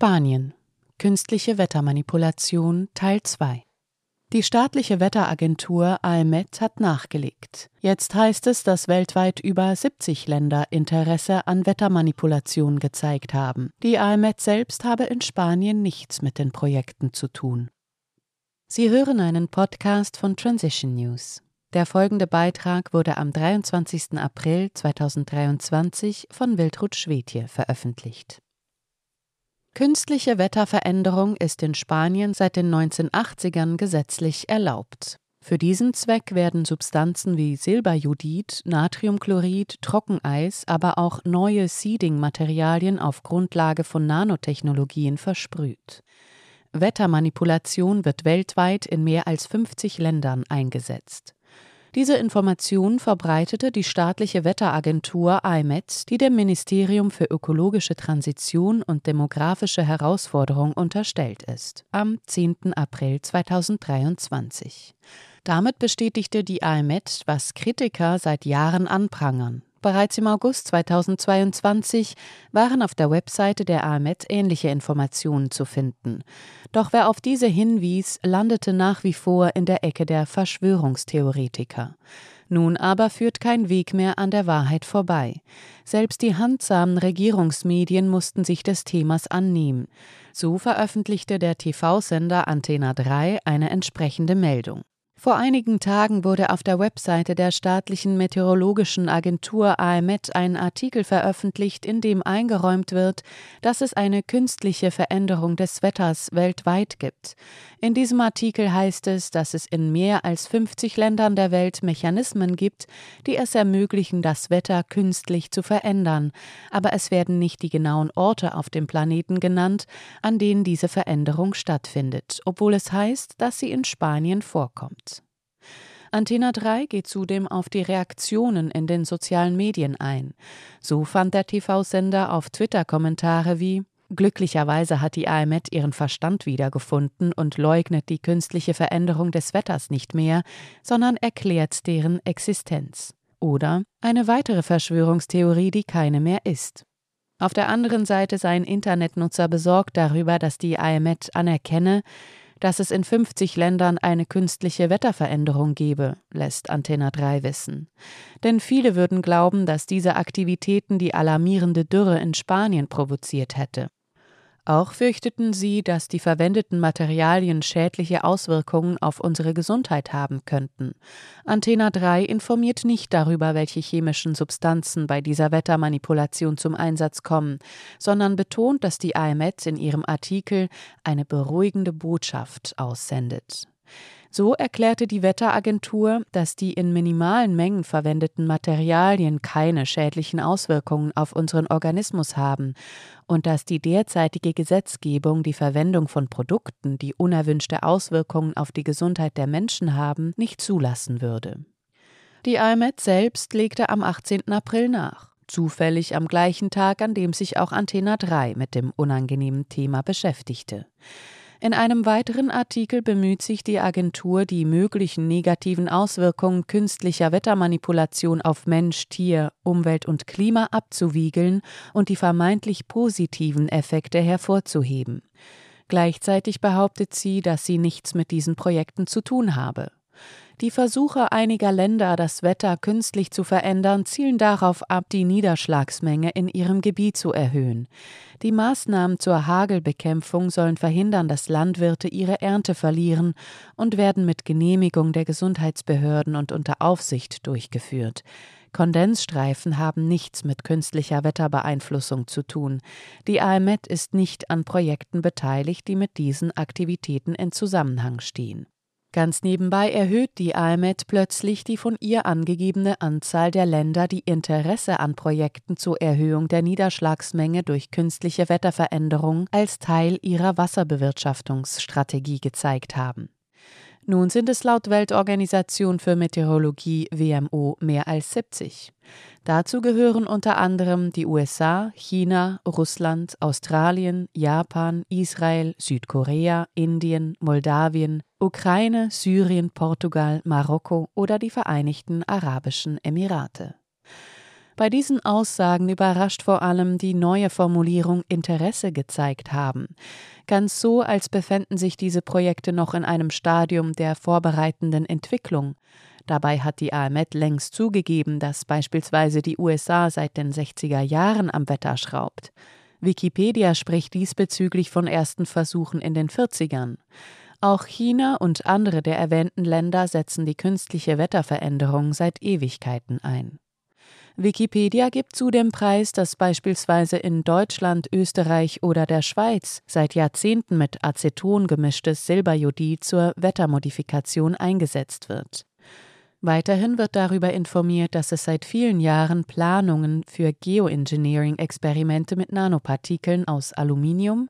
Spanien Künstliche Wettermanipulation Teil 2 Die staatliche Wetteragentur AEMET hat nachgelegt. Jetzt heißt es, dass weltweit über 70 Länder Interesse an Wettermanipulation gezeigt haben. Die AEMET selbst habe in Spanien nichts mit den Projekten zu tun. Sie hören einen Podcast von Transition News. Der folgende Beitrag wurde am 23. April 2023 von Wiltrud Schwedje veröffentlicht. Künstliche Wetterveränderung ist in Spanien seit den 1980ern gesetzlich erlaubt. Für diesen Zweck werden Substanzen wie Silberjodid, Natriumchlorid, Trockeneis, aber auch neue Seeding-Materialien auf Grundlage von Nanotechnologien versprüht. Wettermanipulation wird weltweit in mehr als 50 Ländern eingesetzt. Diese Information verbreitete die staatliche Wetteragentur IMET, die dem Ministerium für ökologische Transition und demografische Herausforderung unterstellt ist, am 10. April 2023. Damit bestätigte die IMET, was Kritiker seit Jahren anprangern. Bereits im August 2022 waren auf der Webseite der AMET ähnliche Informationen zu finden. Doch wer auf diese hinwies, landete nach wie vor in der Ecke der Verschwörungstheoretiker. Nun aber führt kein Weg mehr an der Wahrheit vorbei. Selbst die handsamen Regierungsmedien mussten sich des Themas annehmen. So veröffentlichte der TV-Sender Antena 3 eine entsprechende Meldung. Vor einigen Tagen wurde auf der Webseite der staatlichen meteorologischen Agentur AEMET ein Artikel veröffentlicht, in dem eingeräumt wird, dass es eine künstliche Veränderung des Wetters weltweit gibt. In diesem Artikel heißt es, dass es in mehr als 50 Ländern der Welt Mechanismen gibt, die es ermöglichen, das Wetter künstlich zu verändern, aber es werden nicht die genauen Orte auf dem Planeten genannt, an denen diese Veränderung stattfindet, obwohl es heißt, dass sie in Spanien vorkommt. Antena 3 geht zudem auf die Reaktionen in den sozialen Medien ein. So fand der TV-Sender auf Twitter Kommentare wie Glücklicherweise hat die AMET ihren Verstand wiedergefunden und leugnet die künstliche Veränderung des Wetters nicht mehr, sondern erklärt deren Existenz. Oder eine weitere Verschwörungstheorie, die keine mehr ist. Auf der anderen Seite seien Internetnutzer besorgt darüber, dass die AMET anerkenne, dass es in 50 Ländern eine künstliche Wetterveränderung gebe, lässt Antenna 3 wissen. Denn viele würden glauben, dass diese Aktivitäten die alarmierende Dürre in Spanien provoziert hätte. Auch fürchteten sie, dass die verwendeten Materialien schädliche Auswirkungen auf unsere Gesundheit haben könnten. Antena 3 informiert nicht darüber, welche chemischen Substanzen bei dieser Wettermanipulation zum Einsatz kommen, sondern betont, dass die AMZ in ihrem Artikel eine beruhigende Botschaft aussendet. So erklärte die Wetteragentur, dass die in minimalen Mengen verwendeten Materialien keine schädlichen Auswirkungen auf unseren Organismus haben und dass die derzeitige Gesetzgebung die Verwendung von Produkten, die unerwünschte Auswirkungen auf die Gesundheit der Menschen haben, nicht zulassen würde. Die AMET selbst legte am 18. April nach, zufällig am gleichen Tag, an dem sich auch Antena 3 mit dem unangenehmen Thema beschäftigte. In einem weiteren Artikel bemüht sich die Agentur, die möglichen negativen Auswirkungen künstlicher Wettermanipulation auf Mensch, Tier, Umwelt und Klima abzuwiegeln und die vermeintlich positiven Effekte hervorzuheben. Gleichzeitig behauptet sie, dass sie nichts mit diesen Projekten zu tun habe. Die Versuche einiger Länder, das Wetter künstlich zu verändern, zielen darauf ab, die Niederschlagsmenge in ihrem Gebiet zu erhöhen. Die Maßnahmen zur Hagelbekämpfung sollen verhindern, dass Landwirte ihre Ernte verlieren und werden mit Genehmigung der Gesundheitsbehörden und unter Aufsicht durchgeführt. Kondensstreifen haben nichts mit künstlicher Wetterbeeinflussung zu tun. Die AMET ist nicht an Projekten beteiligt, die mit diesen Aktivitäten in Zusammenhang stehen. Ganz nebenbei erhöht die AMET plötzlich die von ihr angegebene Anzahl der Länder, die Interesse an Projekten zur Erhöhung der Niederschlagsmenge durch künstliche Wetterveränderung als Teil ihrer Wasserbewirtschaftungsstrategie gezeigt haben. Nun sind es laut Weltorganisation für Meteorologie WMO mehr als 70. Dazu gehören unter anderem die USA, China, Russland, Australien, Japan, Israel, Südkorea, Indien, Moldawien, Ukraine, Syrien, Portugal, Marokko oder die Vereinigten Arabischen Emirate. Bei diesen Aussagen überrascht vor allem die neue Formulierung Interesse gezeigt haben. Ganz so, als befänden sich diese Projekte noch in einem Stadium der vorbereitenden Entwicklung. Dabei hat die AMET längst zugegeben, dass beispielsweise die USA seit den 60er Jahren am Wetter schraubt. Wikipedia spricht diesbezüglich von ersten Versuchen in den 40ern. Auch China und andere der erwähnten Länder setzen die künstliche Wetterveränderung seit Ewigkeiten ein. Wikipedia gibt zudem preis, dass beispielsweise in Deutschland, Österreich oder der Schweiz seit Jahrzehnten mit Aceton gemischtes Silberjodid zur Wettermodifikation eingesetzt wird. Weiterhin wird darüber informiert, dass es seit vielen Jahren Planungen für Geoengineering-Experimente mit Nanopartikeln aus Aluminium,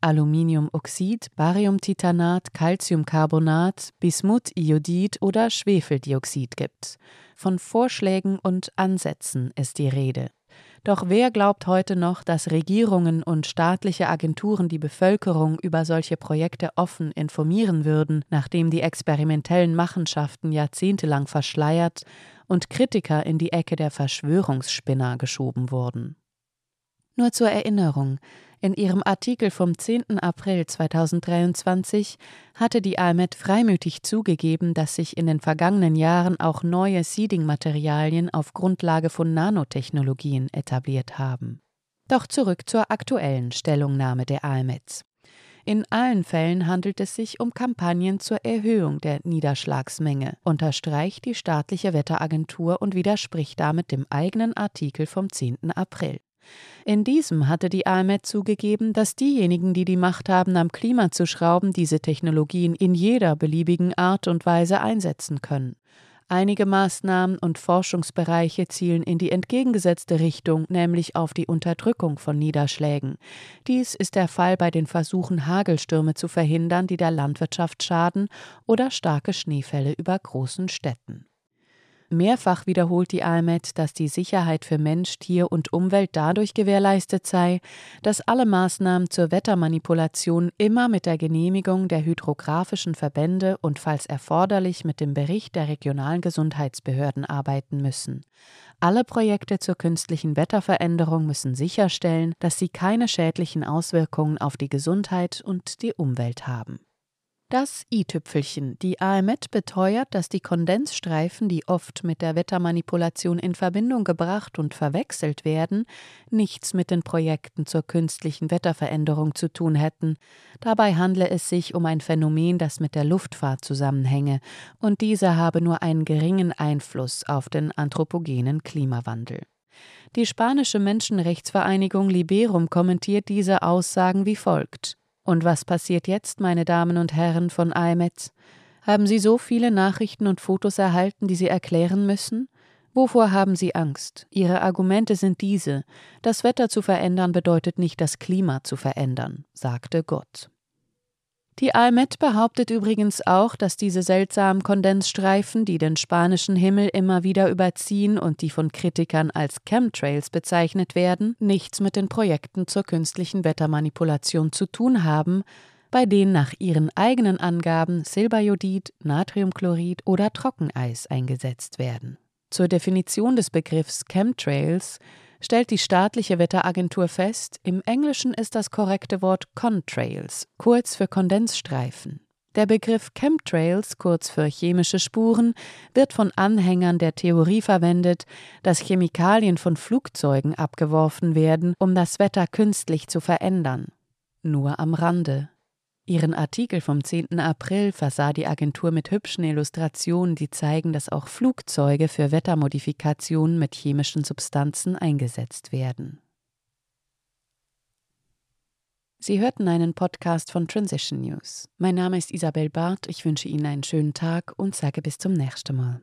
Aluminiumoxid, Bariumtitanat, Calciumcarbonat, Bismuthiodid oder Schwefeldioxid gibt. Von Vorschlägen und Ansätzen ist die Rede. Doch wer glaubt heute noch, dass Regierungen und staatliche Agenturen die Bevölkerung über solche Projekte offen informieren würden, nachdem die experimentellen Machenschaften jahrzehntelang verschleiert und Kritiker in die Ecke der Verschwörungsspinner geschoben wurden? Nur zur Erinnerung, in ihrem Artikel vom 10. April 2023 hatte die AMET freimütig zugegeben, dass sich in den vergangenen Jahren auch neue Seeding-Materialien auf Grundlage von Nanotechnologien etabliert haben. Doch zurück zur aktuellen Stellungnahme der AMET. In allen Fällen handelt es sich um Kampagnen zur Erhöhung der Niederschlagsmenge, unterstreicht die staatliche Wetteragentur und widerspricht damit dem eigenen Artikel vom 10. April. In diesem hatte die AMET zugegeben, dass diejenigen, die die Macht haben, am Klima zu schrauben, diese Technologien in jeder beliebigen Art und Weise einsetzen können. Einige Maßnahmen und Forschungsbereiche zielen in die entgegengesetzte Richtung, nämlich auf die Unterdrückung von Niederschlägen. Dies ist der Fall bei den Versuchen, Hagelstürme zu verhindern, die der Landwirtschaft schaden, oder starke Schneefälle über großen Städten. Mehrfach wiederholt die AMET, dass die Sicherheit für Mensch, Tier und Umwelt dadurch gewährleistet sei, dass alle Maßnahmen zur Wettermanipulation immer mit der Genehmigung der hydrographischen Verbände und falls erforderlich mit dem Bericht der regionalen Gesundheitsbehörden arbeiten müssen. Alle Projekte zur künstlichen Wetterveränderung müssen sicherstellen, dass sie keine schädlichen Auswirkungen auf die Gesundheit und die Umwelt haben. Das i-Tüpfelchen. Die AMET beteuert, dass die Kondensstreifen, die oft mit der Wettermanipulation in Verbindung gebracht und verwechselt werden, nichts mit den Projekten zur künstlichen Wetterveränderung zu tun hätten. Dabei handle es sich um ein Phänomen, das mit der Luftfahrt zusammenhänge, und diese habe nur einen geringen Einfluss auf den anthropogenen Klimawandel. Die spanische Menschenrechtsvereinigung Liberum kommentiert diese Aussagen wie folgt. Und was passiert jetzt, meine Damen und Herren von IMETS? Haben Sie so viele Nachrichten und Fotos erhalten, die Sie erklären müssen? Wovor haben Sie Angst? Ihre Argumente sind diese Das Wetter zu verändern bedeutet nicht das Klima zu verändern, sagte Gott. Die AMET behauptet übrigens auch, dass diese seltsamen Kondensstreifen, die den spanischen Himmel immer wieder überziehen und die von Kritikern als Chemtrails bezeichnet werden, nichts mit den Projekten zur künstlichen Wettermanipulation zu tun haben, bei denen nach ihren eigenen Angaben Silberjodid, Natriumchlorid oder Trockeneis eingesetzt werden. Zur Definition des Begriffs Chemtrails stellt die staatliche Wetteragentur fest, im Englischen ist das korrekte Wort Contrails, kurz für Kondensstreifen. Der Begriff Chemtrails, kurz für chemische Spuren, wird von Anhängern der Theorie verwendet, dass Chemikalien von Flugzeugen abgeworfen werden, um das Wetter künstlich zu verändern. Nur am Rande. Ihren Artikel vom 10. April versah die Agentur mit hübschen Illustrationen, die zeigen, dass auch Flugzeuge für Wettermodifikationen mit chemischen Substanzen eingesetzt werden. Sie hörten einen Podcast von Transition News. Mein Name ist Isabel Barth, ich wünsche Ihnen einen schönen Tag und sage bis zum nächsten Mal.